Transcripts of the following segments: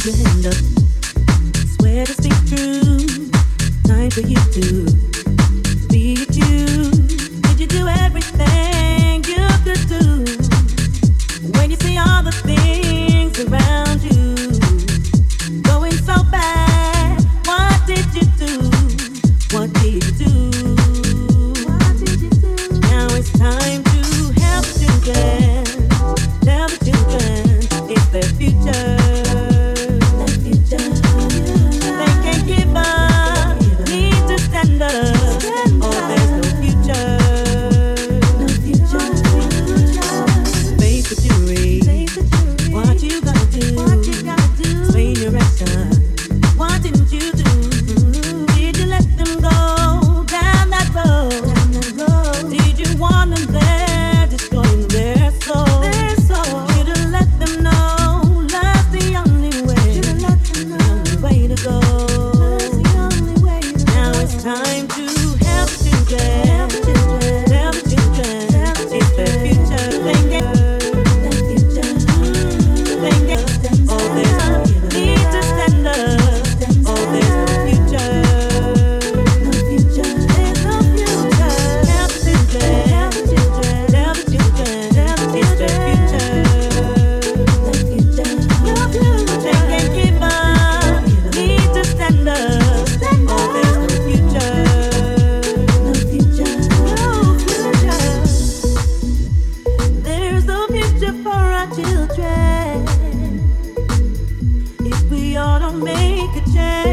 surrender. Swear to speak true. Time for you to. ought to make a change.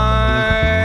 Your